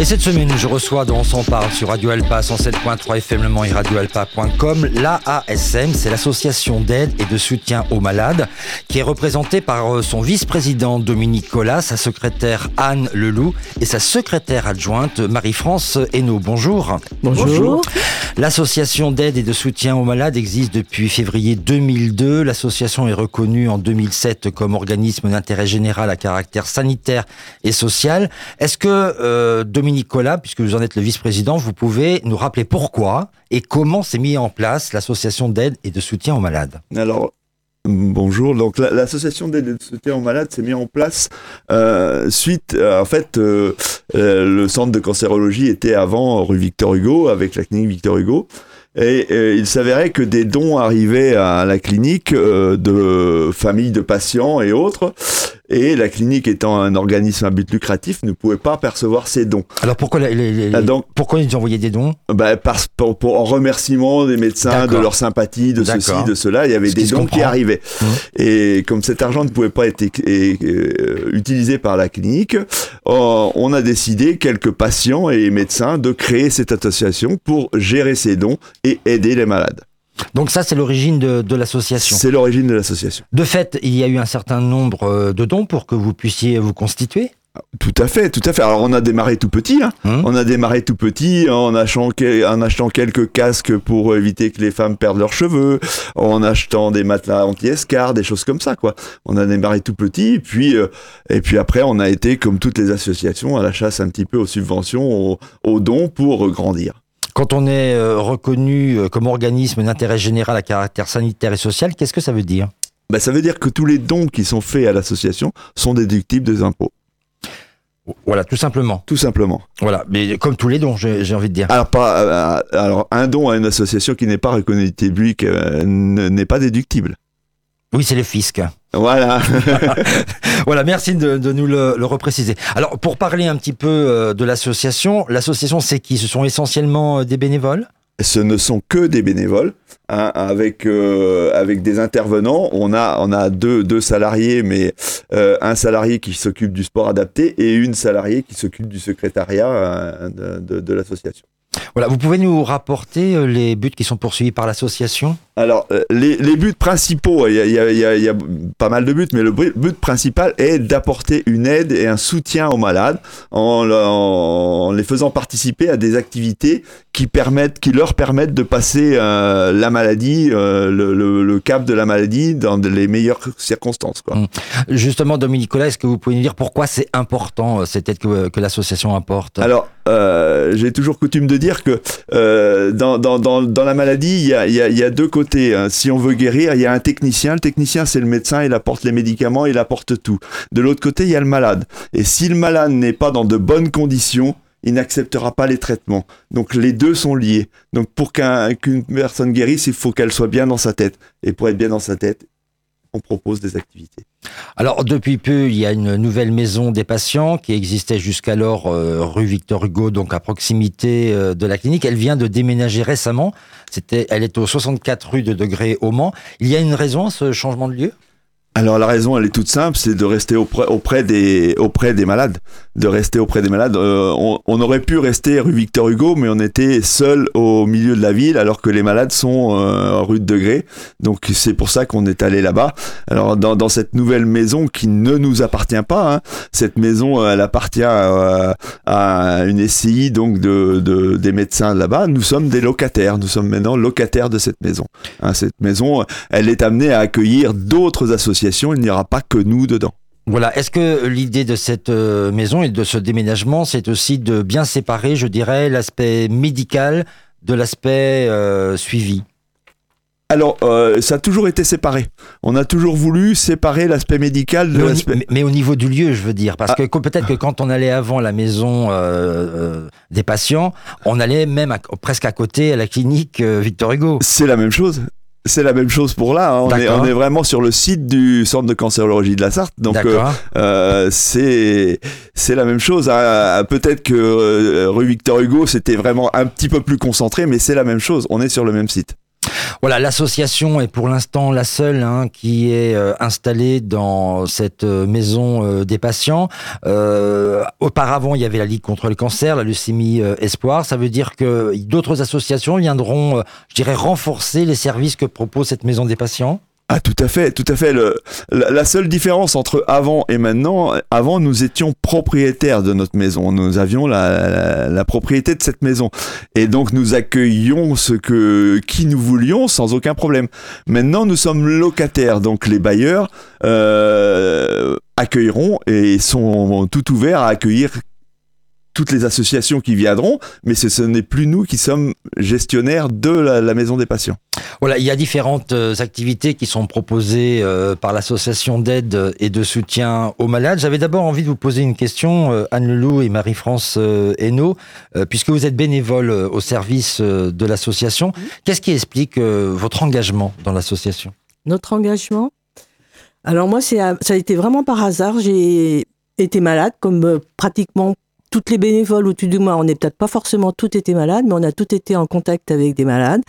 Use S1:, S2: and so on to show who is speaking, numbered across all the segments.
S1: Et cette semaine, je reçois dans On s'en parle sur Radio Alpa 107.3 FM Le Mans et radioalpa.com l'AASM, c'est l'association d'aide et de soutien aux malades, qui est représentée par euh, son vice-président Dominique Collat, sa secrétaire Anne Leloup et sa secrétaire adjointe Marie-France Hainaut. Bonjour.
S2: Bonjour.
S1: L'association d'aide et de soutien aux malades existe depuis février 2002. L'association est reconnue en 2007 comme organisme d'intérêt général à caractère sanitaire et social. Est-ce que euh, Dominique Collat, puisque vous en êtes le vice-président, vous pouvez nous rappeler pourquoi et comment s'est mis en place l'association d'aide et de soutien aux malades
S3: Alors, bonjour. Donc, la- l'association d'aide et de soutien aux malades s'est mise en place euh, suite, euh, en fait, euh, le centre de cancérologie était avant rue Victor Hugo, avec la clinique Victor Hugo. Et il s'avérait que des dons arrivaient à la clinique de familles de patients et autres. Et la clinique étant un organisme à but lucratif ne pouvait pas percevoir ces dons.
S1: Alors pourquoi, les- les- les-
S3: Ah, donc-
S1: pourquoi ils envoyaient des dons?
S3: Bah, parce, pour, pour- en remerciement des médecins, de leur sympathie, de ceci, de cela, il y avait
S1: Ce
S3: des dons qui arrivaient.
S1: Mhm.
S3: Et comme cet argent ne pouvait pas être euh, utilisé par la clinique, euh, on a décidé, quelques patients et médecins, de créer cette association pour gérer ces dons et aider les malades.
S1: Donc ça, c'est l'origine de, de l'association.
S3: C'est l'origine de l'association.
S1: De fait, il y a eu un certain nombre euh, de dons pour que vous puissiez vous constituer.
S3: Tout à fait, tout à fait. Alors on a démarré tout petit, hein.
S1: Hum.
S3: On a démarré tout petit en achetant, en achetant quelques casques pour éviter que les femmes perdent leurs cheveux, en achetant des matelas anti-escar, des choses comme ça, quoi. On a démarré tout petit, et puis, euh, et puis après, on a été, comme toutes les associations, à la chasse un petit peu aux subventions, aux, aux dons pour grandir.
S1: Quand on est euh, reconnu euh, comme organisme d'intérêt général à caractère sanitaire et social, qu'est-ce que ça veut dire?
S3: Bah, ça veut dire que tous les dons qui sont faits à l'association sont déductibles des impôts,
S1: Voilà, tout simplement.
S3: tout simplement.
S1: Voilà, mais comme tous les dons, j'ai envie de dire.
S3: Alors, pas, euh, alors, un don à une association qui n'est pas reconnue publique euh, n'est pas déductible.
S1: Oui, c'est le fisc.
S3: Voilà.
S1: Voilà, merci de, de nous le, le repréciser. Alors, pour parler un petit peu euh, de l'association, l'association, c'est qui? Ce sont essentiellement euh, des bénévoles?
S3: Ce ne sont que des bénévoles, hein, avec euh, avec des intervenants. On a on a deux deux salariés, mais euh, un salarié qui s'occupe du sport adapté et une salariée qui s'occupe du secrétariat euh, de, de, de l'association.
S1: Voilà, vous pouvez nous rapporter euh, les buts qui sont poursuivis par l'association?
S3: Alors euh, les, les buts principaux, il y a, il y, a, il y, a, pas mal de buts, mais le bu- but principal est d'apporter une aide et un soutien aux malades en, le- en les faisant participer à des activités qui permettent, qui leur permettent de passer euh, la maladie, euh, le, le, le cap de la maladie dans les meilleures circonstances. Quoi.
S1: Mm. Justement, Dominique Nicolas, est-ce que vous pouvez nous dire pourquoi c'est important cette aide que, que l'association apporte?
S3: Alors, euh, j'ai toujours coutume de dire que euh, dans, dans, dans, la maladie, il y a, y, a, deux côtés. hein. Si on veut guérir, il y a un technicien. Le technicien, c'est le médecin, il apporte les médicaments, il apporte tout. De l'autre côté, il y a le malade. Et si le malade n'est pas dans de bonnes conditions, il n'acceptera pas les traitements. Donc les deux sont liés. Donc pour qu'un- qu'une personne guérisse, il faut qu'elle soit bien dans sa tête. Et pour être bien dans sa tête, on propose des activités.
S1: Alors, depuis peu, il y a une nouvelle maison des patients qui existait jusqu'alors euh, rue Victor Hugo, donc à proximité euh, de la clinique. Elle vient de déménager récemment. C'était, elle est au 64 rue de Degré au Mans. Il y a une raison à ce changement de lieu?
S3: Alors la raison, elle est toute simple, c'est de rester auprès, auprès, des, auprès des malades. De rester auprès des malades. Euh, on, on aurait pu rester rue Victor Hugo, mais on était seul au milieu de la ville, alors que les malades sont euh, rue de Degré. Donc c'est pour ça qu'on est allé là-bas. Alors dans, dans cette nouvelle maison qui ne nous appartient pas, hein, cette maison, euh, elle appartient à, à une SCI donc de, de, des médecins là-bas. Nous sommes des locataires. Nous sommes maintenant locataires de cette maison. Hein, cette maison, elle est amenée à accueillir d'autres associations. Il n'y aura pas que nous dedans.
S1: Voilà. Est-ce que l'idée de cette euh, maison et de ce déménagement, c'est aussi de bien séparer, je dirais, l'aspect médical de l'aspect euh, suivi?
S3: Alors, euh, ça a toujours été séparé. On a toujours voulu séparer l'aspect médical de l'aspect.
S1: mais- mais au niveau du lieu, je veux dire, parce
S3: Ah.
S1: que peut-être que quand on allait avant la maison euh, des patients, on allait même à- presque à côté à la clinique Victor Hugo.
S3: C'est la même chose. C'est la même chose pour là. hein. On, est, on est vraiment sur le site du centre de cancérologie de la Sarthe. Donc, euh, euh, c'est c'est la même chose. hein. Peut-être que euh, rue Victor Hugo, c'était vraiment un petit peu plus concentré, mais c'est la même chose. On est sur le même site.
S1: Voilà, l'association est pour l'instant la seule hein, qui est euh, installée dans cette euh, maison euh, des patients. Euh, auparavant, il y avait la Ligue contre le cancer, la leucémie espoir. Ça veut dire que d'autres associations viendront, je dirais, renforcer les services que propose cette maison des patients?
S3: Ah tout à fait, tout à fait. Le, la, seule différence entre avant et maintenant, avant nous étions propriétaires de notre maison, nous avions la, la, la propriété de cette maison et donc nous accueillions ce que qui nous voulions sans aucun problème. Maintenant nous sommes locataires, donc les bailleurs euh, accueilleront et sont tout ouverts à accueillir toutes les associations qui viendront, mais ce, ce n'est plus nous qui sommes gestionnaires de la, la maison des patients.
S1: Voilà, il y a différentes euh, activités qui sont proposées euh, par l'association d'aide et de soutien aux malades. J'avais d'abord envie de vous poser une question, euh, Anne Leloup et Marie-France euh, Hainaut, euh, puisque vous êtes bénévole euh, au service euh, de l'association. Qu'est-ce qui explique euh, votre engagement dans l'association?
S4: Notre engagement? Alors moi, c'est à- ça a été vraiment par hasard. J'ai été malade, comme euh, pratiquement toutes les bénévoles, ou tout du moins, on n'est peut-être pas forcément toutes été malades, mais on a toutes été en contact avec des malades.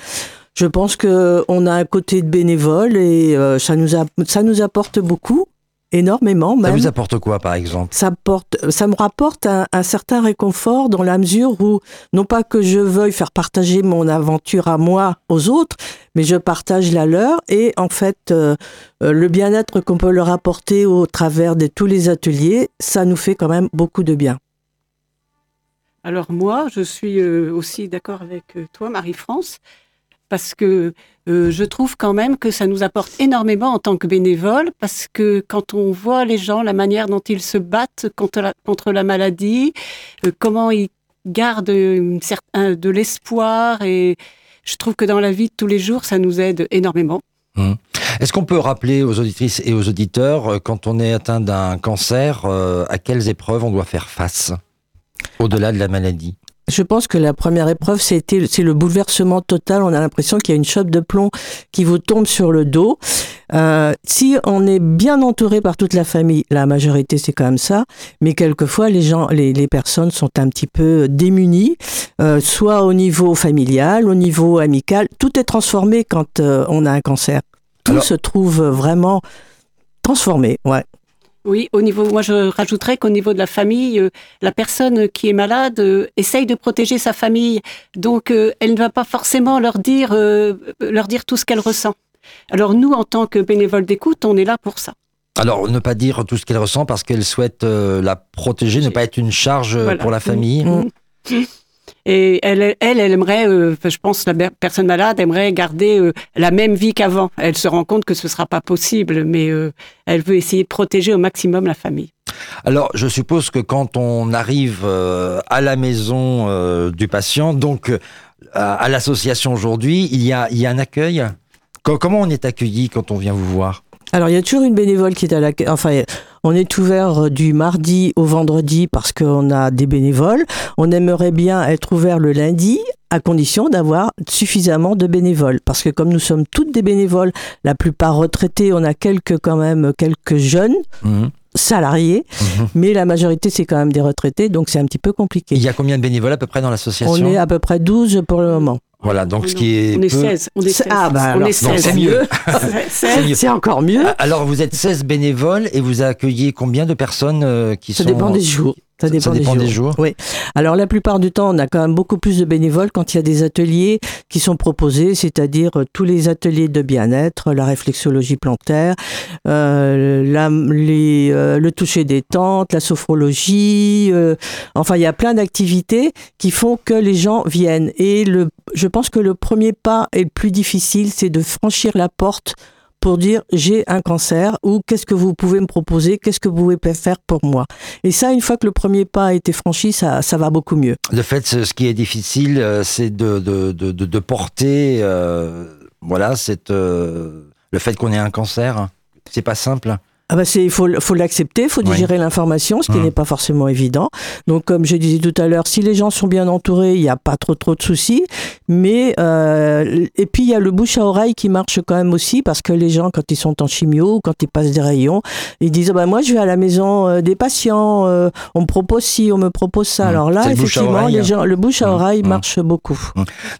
S4: Je pense que on a un côté de bénévole et euh, ça nous a, ça nous apporte beaucoup, énormément
S1: Ça vous apporte quoi, par exemple?
S4: Ça, porte, ça me rapporte un, un certain réconfort dans la mesure où, non pas que je veuille faire partager mon aventure à moi aux autres, mais je partage la leur et en fait, euh, euh, le bien-être qu'on peut leur apporter au travers de tous les ateliers, ça nous fait quand même beaucoup de bien.
S5: Alors moi, je suis euh, aussi d'accord avec euh, toi, Marie-France, parce que euh, je trouve quand même que ça nous apporte énormément en tant que bénévole, parce que quand on voit les gens, la manière dont ils se battent contre la, maladie, comment ils gardent de l'espoir, et je trouve que dans la vie de tous les jours, ça nous aide énormément.
S1: Est-ce qu'on peut rappeler aux auditrices et aux auditeurs, quand on est atteint d'un cancer, à quelles épreuves on doit faire face? Au-delà de la maladie
S4: Je pense que la première épreuve, c'était c'est le bouleversement total. On a l'impression qu'il y a une chope de plomb qui vous tombe sur le dos. Euh, si on est bien entouré par toute la famille, la majorité c'est quand même ça, mais quelquefois les gens, les, les personnes sont un petit peu démunies, euh, soit au niveau familial, au niveau amical. Tout est transformé quand euh, on a un cancer. Tout
S1: Alors-
S4: se trouve vraiment transformé. Ouais.
S5: Oui, au niveau, moi je rajouterais qu'au niveau de la famille, euh, la personne qui est malade euh, essaye de protéger sa famille, donc euh, elle ne va pas forcément leur dire, leur dire tout ce qu'elle ressent. Alors nous, en tant que bénévoles d'écoute, on est là pour ça.
S1: Alors, ne pas dire tout ce qu'elle ressent parce qu'elle souhaite la protéger, ne pas être une charge
S5: Voilà.
S1: pour la famille.
S4: Mm.
S5: Et elle, elle, elle aimerait, euh, je pense, la personne malade aimerait garder euh, la même vie qu'avant. Elle se rend compte que ce sera pas possible, mais euh, elle veut essayer de protéger au maximum la famille.
S1: Alors, je suppose que quand on arrive euh, à la maison euh, du patient, donc euh, à, l'association aujourd'hui, il y a, il y a un accueil? Co- comment on est accueilli quand on vient vous voir?
S4: Alors, il y a toujours une bénévole qui est à la... Enfin, on est ouvert du mardi au vendredi parce qu'on a des bénévoles. On aimerait bien être ouvert le lundi à condition d'avoir suffisamment de bénévoles. Parce que comme nous sommes toutes des bénévoles, la plupart retraités, on a quelques quand même quelques jeunes
S1: Mhm,
S4: salariés,
S1: mhm.
S4: mais la majorité c'est quand même des retraités, donc c'est un petit peu compliqué.
S1: Il y a combien de bénévoles à peu près dans
S4: On
S1: l'association
S4: est à peu près 12 pour le moment.
S1: Voilà, donc ce qui est
S5: on est
S1: peu-
S5: 16. On est 16.
S4: Ah, bah
S5: on
S4: alors,
S5: est
S4: c'est
S5: 16.
S1: c'est mieux.
S5: C'est
S4: encore mieux.
S1: Alors, vous êtes 16 bénévoles et vous accueillez combien de personnes euh, qui
S4: Ça
S1: sont...
S4: dépend des jours. Ça dépend,
S1: des jours.
S4: Oui. Alors la plupart du temps, on a quand même beaucoup plus de bénévoles quand il y a des ateliers qui sont proposés, c'est-à-dire euh, tous les ateliers de bien-être, la réflexologie plantaire, euh, la- les, euh, le toucher des tentes, la sophrologie. euh, enfin, il y a plein d'activités qui font que les gens viennent. Et le, je pense que le premier pas et le plus difficile, c'est de franchir la porte pour dire j'ai un cancer ou qu'est-ce que vous pouvez me proposer, qu'est-ce que vous pouvez faire pour moi. Et ça, une fois que le premier pas a été franchi, ça, ça va beaucoup mieux.
S1: Le fait, ce qui est difficile, euh, c'est de, de, de, de- de porter, euh, voilà, cette, euh, le fait qu'on ait un cancer. C'est pas simple.
S4: Ah bah c'est, il faut, faut l'accepter, il faut digérer l'information, ce qui
S1: Mmh.
S4: n'est pas forcément évident. Donc, comme je disais tout à l'heure, si les gens sont bien entourés, il n'y a pas trop trop de soucis. Mais euh, et puis il y a le bouche à oreille qui marche quand même aussi parce que les gens, quand ils sont en chimio quand ils passent des rayons, ils disent ah bah moi je vais à la maison euh, des patients, euh, on me propose ci, on me propose ça.
S1: Mmh.
S4: Alors là, effectivement, les gens, le bouche à
S1: Mmh.
S4: oreille
S1: Mmh.
S4: marche beaucoup.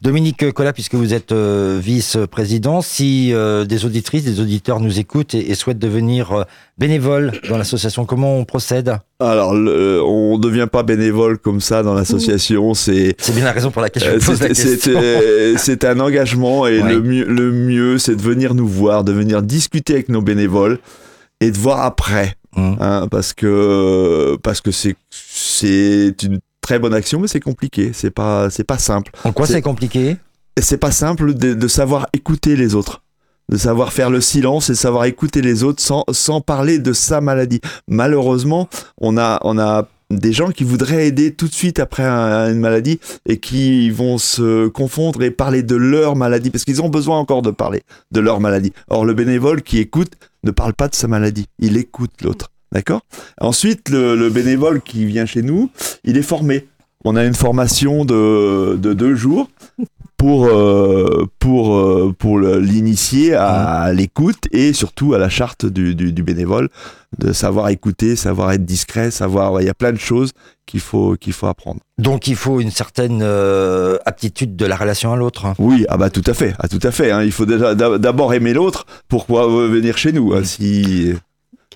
S1: Dominique Collat, puisque vous êtes euh, vice-président, si euh, des auditrices, des auditeurs nous écoutent et, et souhaitent devenir bénévoles dans l'association, comment on procède
S3: Alors, le- on ne devient pas bénévole comme ça dans l'association. C'est
S1: C'est bien la raison pour laquelle je
S3: euh,
S1: pose la question.
S3: euh, c'est un engagement et
S1: Ouais.
S3: le mieux, le mieux, c'est de venir nous voir, de venir discuter avec nos bénévoles et de voir après,
S1: Mmh.
S3: hein, parce que parce que c'est c'est une très bonne action, mais c'est compliqué. C'est pas c'est pas simple.
S1: En quoi
S3: c'est-
S1: compliqué?
S3: C'est pas simple de, de savoir écouter les autres, de savoir faire le silence et savoir écouter les autres sans, sans parler de sa maladie. Malheureusement, on a, on a des gens qui voudraient aider tout de suite après un- une maladie et qui vont se confondre et parler de leur maladie parce qu'ils ont besoin encore de parler de leur maladie. Or, le bénévole qui écoute ne parle pas de sa maladie, il écoute l'autre. D'accord? Ensuite, le, le bénévole qui vient chez nous, il est formé. On a une formation de, de deux jours pour, euh, pour, euh, pour l'initier à, l'écoute et surtout à la charte du, du, du bénévole, de savoir écouter, savoir être discret, savoir. Il y a plein de choses qu'il faut, qu'il faut apprendre.
S1: Donc il faut une certaine euh, aptitude de la relation à l'autre.
S3: Oui, ah bah tout à fait, ah, tout à fait. hein. Il faut d'abord aimer l'autre pour pouvoir venir chez nous. hein. Si...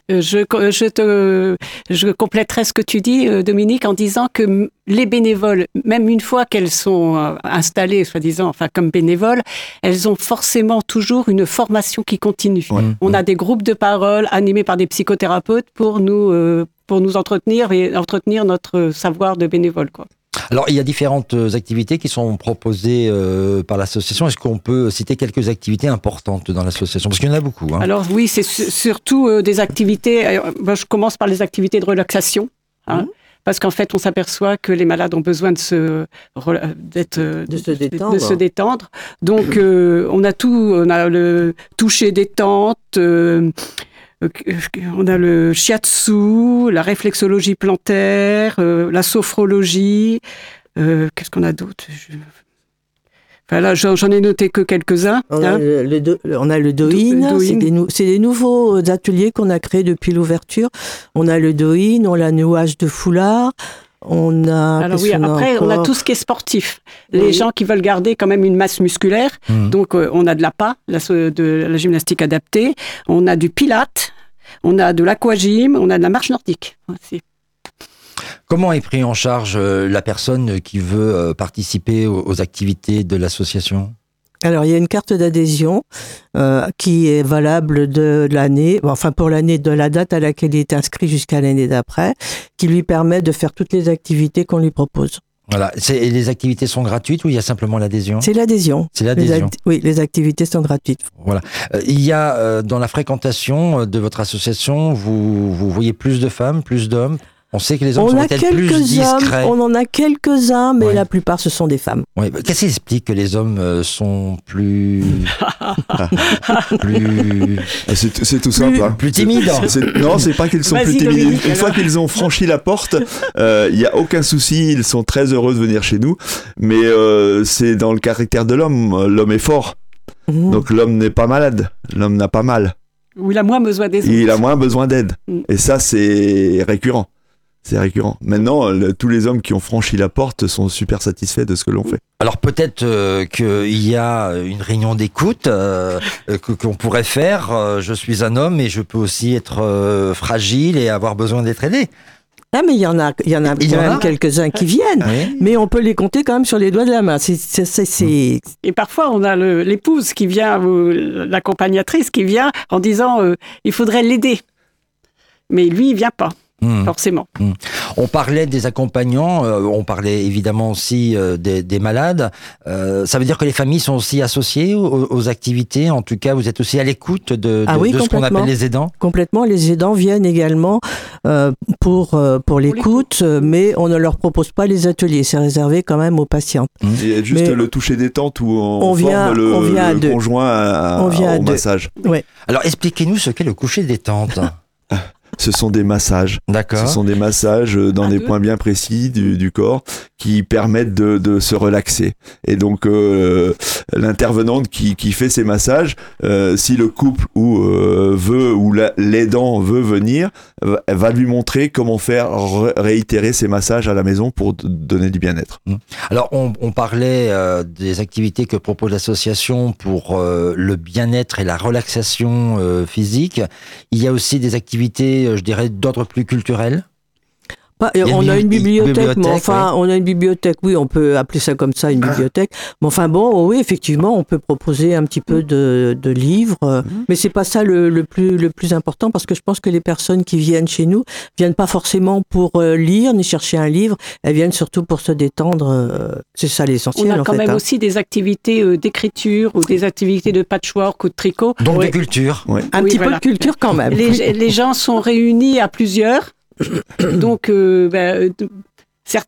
S5: Je, je, te, je compléterai ce que tu dis, euh, Dominique, en disant que les bénévoles, même une fois qu'elles sont euh, installées, soi-disant, enfin comme bénévoles, elles ont forcément toujours une formation qui continue.
S3: Ouais.
S5: On a des groupes de parole animés par des psychothérapeutes pour nous, euh, pour nous entretenir et entretenir notre savoir de bénévole. Quoi.
S1: Alors, il y a différentes euh, activités qui sont proposées euh, par l'association. Est-ce qu'on peut citer quelques activités importantes dans l'association? Parce qu'il y en a beaucoup. hein.
S5: Alors oui, c'est su- surtout euh, des activités. euh, moi, je commence par les activités de relaxation. hein,
S4: Mhm.
S5: Parce qu'en fait, on s'aperçoit que les malades ont besoin de se,
S4: De se détendre.
S5: de se détendre. Donc, euh, on a tout. On a le toucher détente. On a le shiatsu, la réflexologie plantaire, euh, la sophrologie. euh, Qu'est-ce qu'on a d'autre? Je- Enfin là, j'en ai noté que quelques-uns.
S4: On a
S5: hein.
S4: le, le do- on a le
S5: Do-
S4: Doin,
S5: Doin.
S4: c'est des, nou- c'est des nouveaux euh, ateliers qu'on a créés depuis l'ouverture. On a le Doin, on a le nouage de foulard, on a...
S5: Alors oui, après, on a tout ce qui est sportif. Les
S4: Oui.
S5: gens qui veulent garder quand même une masse musculaire.
S1: Mhm.
S5: Donc, euh, on a de la PA, la, de la gymnastique adaptée. On a du pilate. On a de l'aquagym. On a de la marche nordique. aussi.
S1: Comment est pris en charge euh, la personne qui veut euh, participer aux, aux activités de l'association?
S4: Alors, il y a une carte d'adhésion euh, qui est valable de l'année, enfin pour l'année de la date à laquelle il est inscrit jusqu'à l'année d'après, qui lui permet de faire toutes les activités qu'on lui propose.
S1: Voilà. Et les activités sont gratuites ou il y a simplement l'adhésion?
S4: C'est l'adhésion.
S1: C'est l'adhésion.
S4: oui, les activités sont gratuites.
S1: Euh, il y a euh, dans la fréquentation euh, de votre association, vous, vous voyez plus de femmes, plus d'hommes? On sait que les hommes
S4: On
S1: sont peut-être plus discrets.
S4: hommes, on en a quelques-uns, mais
S1: Ouais.
S4: la plupart ce sont des femmes.
S1: Ouais, bah, Qu'est-ce qui explique que les hommes euh, sont plus. plus.
S3: Ah, C'est tout simple. hein.
S1: plus timides.
S3: Non, c'est pas qu'ils sont plus timides. Une fois qu'ils ont franchi la porte, euh, il n'y a aucun souci. Ils sont très heureux de venir chez nous. Mais euh, c'est dans le caractère de l'homme. L'homme est fort.
S4: Mhm.
S3: Donc l'homme n'est pas malade. L'homme n'a pas mal.
S5: Il a moins besoin autres.
S3: Il a moins besoin d'aide.
S5: Mm.
S3: Et ça, c'est récurrent. C'est récurrent. Maintenant, le- tous les hommes qui ont franchi la porte sont super satisfaits de ce que l'on fait.
S1: Alors peut-être euh, qu'il y a une réunion d'écoute euh, euh, que- qu'on pourrait faire. Euh, je suis un homme et je peux aussi être euh, fragile et avoir besoin d'être aidé.
S4: Ah, mais il y en a, il y en a
S1: Il y
S4: quand
S1: en a
S4: même quelques-uns qui viennent.
S1: Oui.
S4: Mais on peut les compter quand même sur les doigts de la main.
S5: Et parfois, on a l'épouse qui vient, ou l'accompagnatrice qui vient en disant euh, il faudrait l'aider. Mais lui, il vient pas,
S1: Hmm.
S5: forcément.
S1: On parlait des accompagnants, euh, on parlait évidemment aussi euh, des, des malades. Euh, ça veut dire que les familles sont aussi associées aux, aux activités? En tout cas, vous êtes aussi à l'écoute de, de-
S4: Ah oui,
S1: de ce qu'on appelle les aidants?
S4: complètement. Les aidants viennent également euh, pour, euh, pour l'écoute, mais on ne leur propose pas les ateliers. C'est réservé quand même aux patients.
S3: Et juste
S4: Mais-
S3: le toucher détente où on,
S4: On vient-
S3: forme le,
S4: on vient à
S3: le conjoint à-
S4: On vient à
S3: au
S4: deux.
S3: massage?
S1: Alors expliquez-nous ce qu'est le coucher détente.
S3: Ce sont des massages. Ce
S1: D'accord.
S3: sont des massages euh, dans
S5: Un,
S3: des points bien précis du, du corps qui permettent de, de se relaxer. Et donc euh, l'intervenante qui, qui fait ces massages, euh, si le couple ou euh, veut ou la- l'aidant veut venir, va- lui montrer comment faire ré- réitérer ces massages à la maison pour donner du bien-être.
S1: Alors, on, on parlait euh, des activités que propose l'association pour euh, le bien-être et la relaxation euh, physique. Il y a aussi des activités, je dirais, d'ordre plus culturel.
S4: Pas-
S1: a
S4: on a une bibliothèque, mais enfin, on a une bibliothèque, oui, on peut appeler ça comme ça, une bibliothèque. Mais enfin bon, oui, effectivement, on peut proposer un petit peu de, de livres, euh, mais c'est pas ça le, le plus le plus important parce que je pense que les personnes qui viennent chez nous viennent pas forcément pour euh, lire ni chercher un livre, elles viennent surtout pour se détendre. euh, c'est ça
S5: On
S4: l'essentiel
S5: a
S4: en
S5: quand
S4: fait.
S5: même
S4: hein.
S5: aussi des activités euh, d'écriture ou des activités de patchwork ou de tricot.
S1: Donc,
S5: Oui.
S1: de culture.
S4: Un
S5: Oui,
S4: petit
S5: voilà.
S4: peu de culture quand même.
S5: Les, les gens sont réunis à plusieurs. Donc, euh, ben, euh,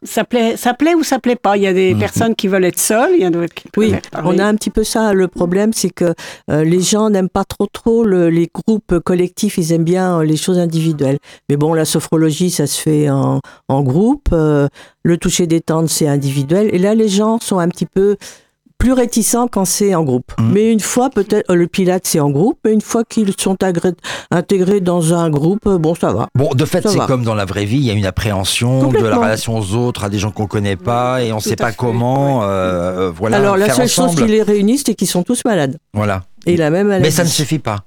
S5: ça plaît, ça plaît ou ça plaît pas. Il y a des
S1: Mhm.
S5: personnes qui veulent être seules, il y en a d'autres qui
S4: Oui, on a un petit peu ça. Le problème, c'est que euh, les gens n'aiment pas trop trop le- les groupes collectifs. Ils aiment bien euh, les choses individuelles. Mais bon, la sophrologie, ça se fait en, en groupe. euh, le toucher détente, c'est individuel. Et là, les gens sont un petit peu plus réticents quand c'est en groupe.
S1: Mhm.
S4: Mais une fois, peut-être, euh, le pilate, c'est en groupe. Mais une fois qu'ils sont agré- intégrés dans un groupe, euh, bon, ça va.
S1: Bon, de fait,
S4: Ça
S1: c'est
S4: va.
S1: comme dans la vraie vie, il y a une appréhension de la relation aux autres, à des gens qu'on connaît pas, et on ne sait pas
S5: fait,
S1: comment,
S5: ouais.
S1: euh, voilà,
S4: Alors, la seule chose
S1: ensemble.
S4: qui les réunit, c'est qu'ils sont tous malades.
S1: Voilà.
S4: Et la même maladie.
S1: Mais ça ne suffit pas.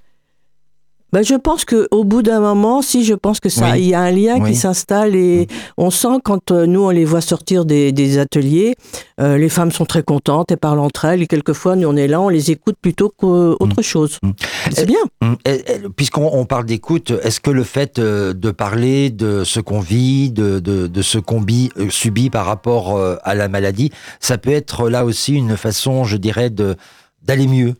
S4: Ben, je pense que au bout d'un moment, si je pense que ça,
S1: Oui.
S4: il y a un lien
S1: Oui.
S4: qui s'installe et on sent quand euh, nous on les voit sortir des, des ateliers, euh, les femmes sont très contentes, elles parlent entre elles et quelquefois nous on est là, on les écoute plutôt qu'autre chose.
S1: Mm.
S4: C'est bien.
S1: Et- et- Puisqu'on on parle d'écoute, est-ce que le fait euh, de parler de ce qu'on vit, de, de, de ce qu'on bi- subit par rapport à la maladie, ça peut être là aussi une façon, je dirais, de d'aller mieux?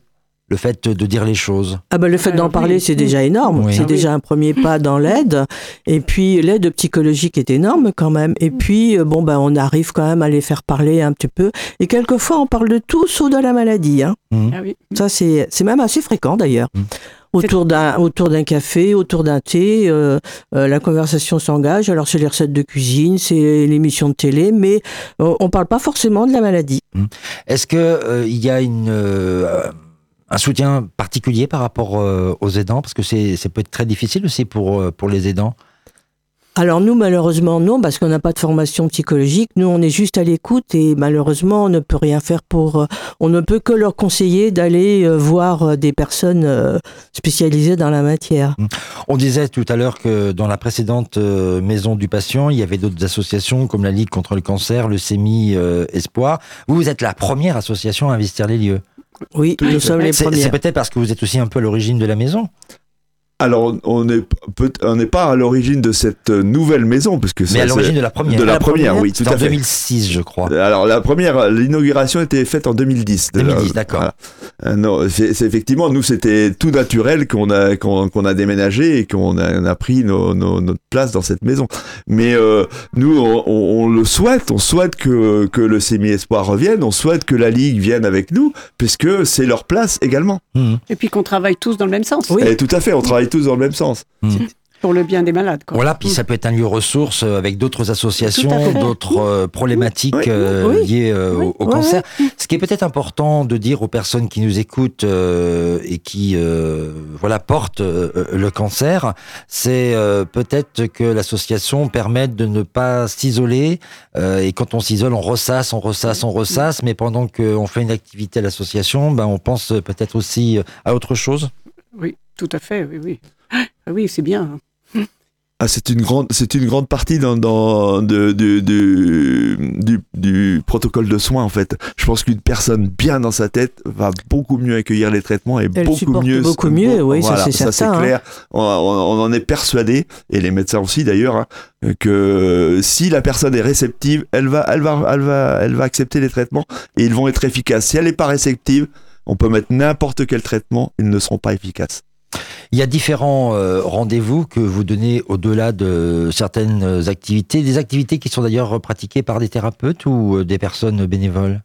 S1: Le fait de dire les choses.
S4: Ah ben le fait d'en
S5: oui.
S4: parler, c'est déjà énorme.
S1: Oui.
S4: C'est
S5: Ah
S4: déjà un premier pas dans l'aide. Et puis l'aide psychologique est énorme quand même. Et puis euh, bon ben on arrive quand même à les faire parler un petit peu. Et quelquefois on parle de tout sauf de la maladie. Hein.
S1: Hum.
S5: Ah oui.
S4: Ça, c'est c'est même assez fréquent d'ailleurs.
S1: Mm.
S4: Autour d'un autour d'un café, autour d'un thé, euh, euh, la conversation s'engage. Alors c'est les recettes de cuisine, c'est l'émission de télé, mais euh, on parle pas forcément de la maladie.
S1: Est-ce que euh, il y a une euh, un soutien particulier par rapport euh, aux aidants? Parce que c'est c'est peut être très difficile aussi pour euh, pour les aidants.
S4: Alors nous, malheureusement, non, parce qu'on n'a pas de formation psychologique. Nous, on est juste à l'écoute et malheureusement, on ne peut rien faire pour... euh, on ne peut que leur conseiller d'aller voir des personnes spécialisées dans la matière.
S1: On disait tout à l'heure que dans la précédente maison du patient, il y avait d'autres associations comme la Ligue contre le cancer, le CEMI euh, Espoir. Vous, vous êtes la première association à investir les lieux.
S4: Oui, nous sommes les premiers.
S1: c'est peut-être parce que vous êtes aussi un peu à l'origine de la maison.
S3: Alors, on n'est peut- on n'est pas à l'origine de cette nouvelle maison, parce que
S1: Mais
S3: ça,
S1: à l'origine
S3: c'est-
S1: de la première.
S3: de la,
S4: La
S3: première,
S4: première,
S3: oui, tout
S1: C'était
S3: à
S1: en
S3: fait.
S1: 2006, je crois.
S3: Alors la première, l'inauguration était faite en 2010. de la-
S1: 2010, d'accord.
S3: voilà. Euh, non, c'est effectivement nous c'était tout naturel qu'on a qu'on qu'on a déménagé et qu'on a, pris nos, nos- notre place dans cette maison. Mais euh, nous on, on- on le souhaite, on souhaite que que le semi espoir revienne, on souhaite que la ligue vienne avec nous puisque c'est leur place également.
S1: Mhm.
S5: Et puis qu'on travaille tous dans le même sens.
S4: Oui.
S3: Et tout à fait, on travaille tous dans le même sens.
S5: Pour le bien des malades. Quoi.
S1: Voilà, puis ça peut être un lieu ressource euh, avec d'autres associations, d'autres euh, problématiques
S3: Oui.
S1: euh,
S4: Oui.
S1: liées euh,
S4: Oui.
S1: au, cancer. Ce qui est peut-être important de dire aux personnes qui nous écoutent euh, et qui euh, voilà portent euh, le cancer, c'est euh, peut-être que l'association permette de ne pas s'isoler. euh, et quand on s'isole, on ressasse, on ressasse, on ressasse. Mais pendant qu'on fait une activité à l'association, ben on pense peut-être aussi à autre chose.
S5: Oui, tout à fait, oui, oui. Ah oui, c'est bien.
S3: Ah, c'est une grande, c'est une grande partie dans, dans de, de- de- du, du protocole de soins en fait. Je pense qu'une personne bien dans sa tête va beaucoup mieux accueillir les traitements et
S4: Elle
S3: beaucoup
S4: supporte
S3: mieux.
S4: beaucoup mieux, oui, ça, c'est certain, hein.
S3: clair. On, on- on en est persuadé et les médecins aussi d'ailleurs hein, que si la personne est réceptive, elle va, elle va, elle va, elle va accepter les traitements et ils vont être efficaces. Si elle n'est pas réceptive, on peut mettre n'importe quel traitement, ils ne seront pas efficaces.
S1: Il y a différents euh, rendez-vous que vous donnez au-delà de certaines activités, des activités qui sont d'ailleurs pratiquées par des thérapeutes ou euh, des personnes bénévoles?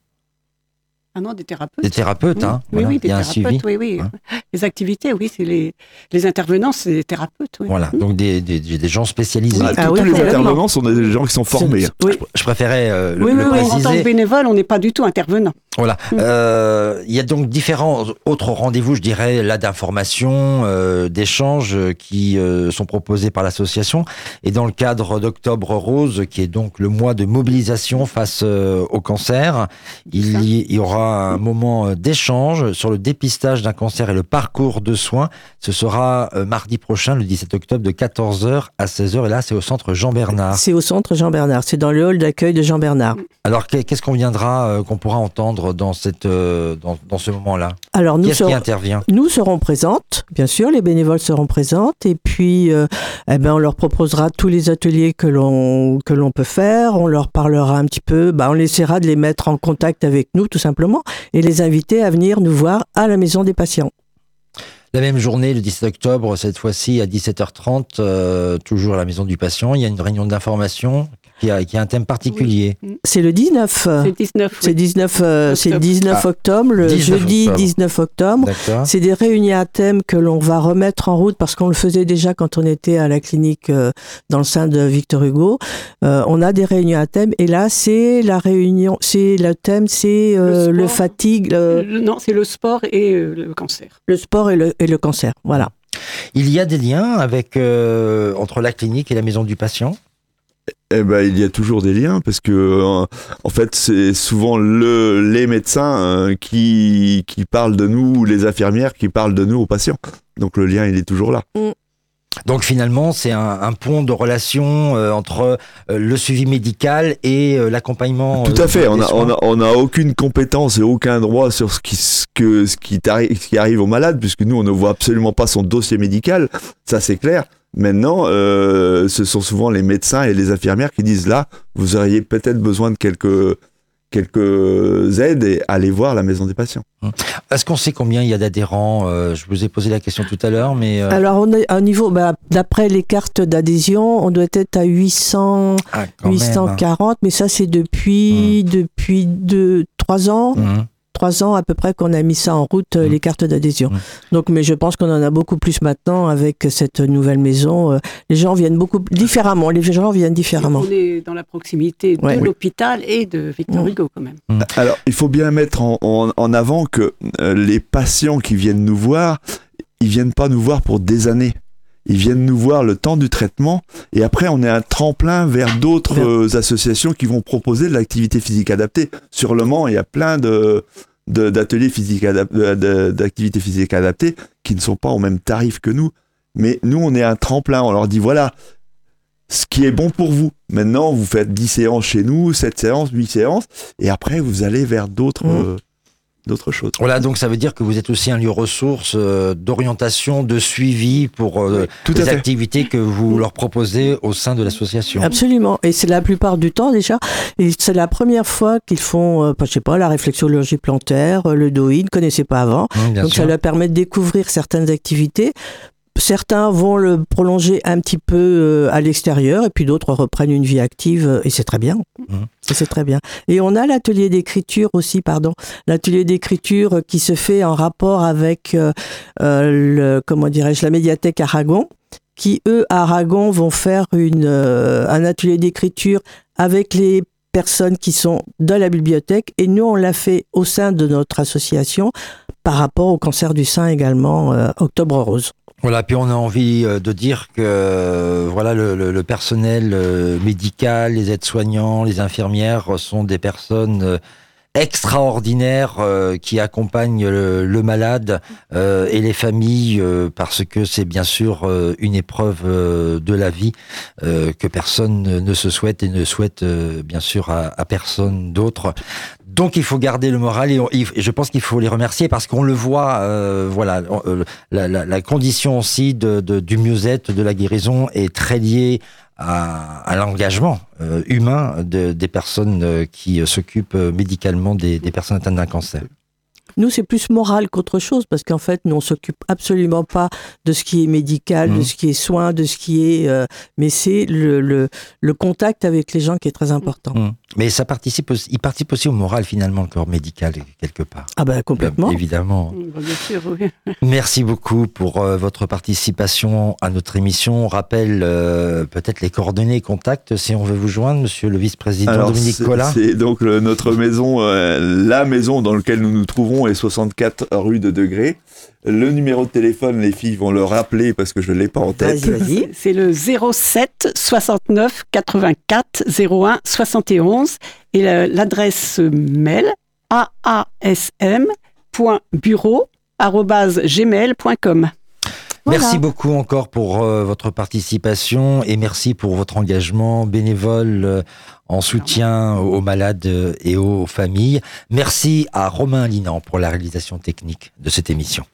S5: Ah non, des thérapeutes.
S1: Des thérapeutes, hein
S5: Oui,
S1: voilà.
S5: oui,
S1: Il
S5: des
S1: y a un
S5: thérapeutes,
S1: suivi.
S5: oui, oui.
S1: Hein.
S5: Les activités, oui, c'est les, les intervenants, c'est des thérapeutes. Oui.
S1: Voilà, donc des, des, des gens spécialisés.
S3: Ah,
S4: Ah
S3: tous
S4: oui,
S3: les intervenants sont des gens qui sont formés.
S4: Oui.
S1: Je préférais euh, le,
S4: Oui,
S1: le
S4: oui, oui.
S5: En tant que
S1: préciser.
S5: bénévole, on n'est pas du tout intervenant.
S1: Voilà. Euh, il y a donc différents autres rendez-vous, je dirais, là d'information, euh, d'échanges euh, qui euh, sont proposés par l'association. Et dans le cadre d'Octobre Rose, qui est donc le mois de mobilisation face au cancer, il y, il y aura un moment d'échange sur le dépistage d'un cancer et le parcours de soins. Ce sera mardi prochain, le 17 octobre, de 14h à 16h. Et là, c'est au centre Jean Bernard.
S4: C'est au centre Jean Bernard. C'est dans le hall d'accueil de Jean Bernard.
S1: Alors, qu'est- qu'est-ce qu'on viendra, qu'on pourra entendre dans cette, euh, dans, dans ce moment-là
S4: Alors nous
S1: Qu'est-ce qui intervient
S4: nous serons présentes, bien sûr, les bénévoles seront présentes et puis euh, eh ben, on leur proposera tous les ateliers que l'on que l'on peut faire, on leur parlera un petit peu, bah, on essaiera de les mettre en contact avec nous tout simplement et les inviter à venir nous voir à la maison des patients.
S1: La même journée, le 17 octobre, cette fois-ci à 17h30, euh, toujours à la maison du patient, il y a une réunion d'information qui a, qui a un thème particulier.
S4: C'est le 19. euh,
S5: C'est le 19.
S4: C'est
S5: oui.
S4: 19, euh, c'est le
S5: Octobre.
S4: 19
S1: Ah,
S4: octobre, le
S1: 19
S4: jeudi
S1: octobre.
S4: 19 octobre. C'est des réunions à thème que l'on va remettre en route parce qu'on le faisait déjà quand on était à la clinique euh, dans le sein de Victor Hugo. Euh, on a des réunions à thème et là c'est la réunion, c'est le thème, c'est euh,
S5: Le
S4: fatigue, le,
S5: Le- non, c'est le sport et euh, le cancer.
S4: le sport et le, et le cancer. Voilà.
S1: Il y a des liens avec euh, entre la clinique et la maison du patient?
S3: Eh ben, il y a toujours des liens parce que, euh, en fait, c'est souvent le, les médecins euh, qui, qui parlent de nous, ou les infirmières qui parlent de nous aux patients. Donc le lien, il est toujours là.
S1: Donc finalement, c'est un, un pont de relation euh, entre euh, le suivi médical et euh, l'accompagnement.
S3: Tout
S1: euh,
S3: à fait. On a,
S1: soins.
S3: on, a, on a aucune compétence et aucun droit sur ce qui, ce que, ce qui, ce qui arrive au malade, puisque nous, on ne voit absolument pas son dossier médical. Ça, c'est clair. Maintenant, euh, ce sont souvent les médecins et les infirmières qui disent là, vous auriez peut-être besoin de quelques, quelques aides et allez voir la maison des patients.
S1: Est-ce qu'on sait combien il y a d'adhérents Euh, Je vous ai posé la question tout à l'heure, mais euh,
S4: Alors on est niveau, bah, d'après les cartes d'adhésion, on doit être à 800,
S1: ah, quand même, hein.
S4: 840, mais ça c'est depuis depuis deux, trois ans.
S1: Mhm.
S4: Trois ans à peu près qu'on a mis ça en route, euh,
S1: Mm.
S4: les cartes d'adhésion.
S1: Mm.
S4: Donc, mais je pense qu'on en a beaucoup plus maintenant avec cette nouvelle maison. Euh, Les gens viennent beaucoup différemment. Les gens viennent différemment.
S5: On est dans la proximité de
S4: Ouais.
S5: L'hôpital et de Victor
S4: Mm.
S5: Hugo quand même.
S3: Alors, il faut bien mettre en, en- en avant que euh, les patients qui viennent nous voir, ils viennent pas nous voir pour des années. Ils viennent nous voir le temps du traitement et après on est un tremplin vers d'autres associations qui vont proposer de l'activité physique adaptée. Sur le Mans, il y a plein de- d'ateliers physiques d'activités physiques adaptées qui ne sont pas au même tarif que nous. Mais nous, on est un tremplin. On leur dit voilà, ce qui est bon pour vous. Maintenant, vous faites 10 séances chez nous, 7 séances, 8 séances, et après, vous allez vers d'autres
S4: Mhm.
S3: euh, d'autres choses.
S1: Voilà, donc ça veut dire que vous êtes aussi un lieu ressource euh, d'orientation, de suivi pour euh,
S3: Tout
S1: les activités que vous leur proposez au sein de l'association.
S4: Absolument. Et c'est la plupart du temps déjà. Et c'est la première fois qu'ils font, euh, je sais pas, la réflexologie plantaire, euh, le ils ne connaissaient pas avant.
S1: Mmh,
S4: Donc
S1: sûr.
S4: ça leur permet de découvrir certaines activités. Certains vont le prolonger un petit peu euh, à l'extérieur et puis d'autres reprennent une vie active euh, et c'est très bien. Et c'est très bien. Et on a l'atelier d'écriture aussi, pardon, l'atelier d'écriture qui se fait en rapport avec euh, euh, le, comment dirais-je, la médiathèque Aragon, qui eux à Aragon vont faire une, euh, un atelier d'écriture avec les personnes qui sont dans la bibliothèque et nous on l'a fait au sein de notre association par rapport au cancer du sein également, euh, Octobre Rose.
S1: Voilà, puis on a envie euh, de dire que euh, voilà le, le- le personnel euh, médical, les aides-soignants, les infirmières sont des personnes extraordinaires euh, qui accompagnent le, le malade euh, et les familles euh, parce que c'est bien sûr euh, une épreuve euh, de la vie euh, que personne ne- se souhaite et ne souhaite bien sûr à, à personne d'autre. Donc il faut garder le moral et, on- je pense qu'il faut les remercier parce qu'on le voit, voilà, la, la- la condition aussi de, de- du mieux-être, de la guérison est très liée à, l'engagement euh, humain de- des personnes euh, qui euh, s'occupent médicalement des personnes atteintes d'un cancer.
S4: Nous, c'est plus moral qu'autre chose, parce qu'en fait, nous, on s'occupe absolument pas de ce qui est médical, de
S1: Mhm.
S4: ce qui est soin, de ce qui est... euh, mais c'est le, le, le contact avec les gens qui est très important.
S1: Hum. Mais ça participe aussi, il participe aussi au moral finalement, le corps médical, quelque part.
S4: Ah ben, complètement.
S1: Évidemment.
S5: Bien sûr, oui.
S1: Merci beaucoup pour euh, votre participation à notre émission. On rappelle euh, peut-être les coordonnées et contacts si on veut vous joindre, monsieur le vice-président Dominique
S3: c'est-
S1: Collat.
S3: C'est donc le- notre maison, euh, la maison dans laquelle nous nous trouvons est 64 rue de Degré. Le numéro de téléphone, les filles vont le rappeler parce que je ne l'ai pas en tête.
S4: Vas-y, vas-y.
S5: C'est le 07 69 84 01 71 et le- l'adresse mail aasm.bureau@gmail.com.
S1: Merci beaucoup encore pour euh, votre participation et merci pour votre engagement bénévole euh, en soutien aux malades euh, et aux familles. Merci à Romain Linan pour la réalisation technique de cette émission.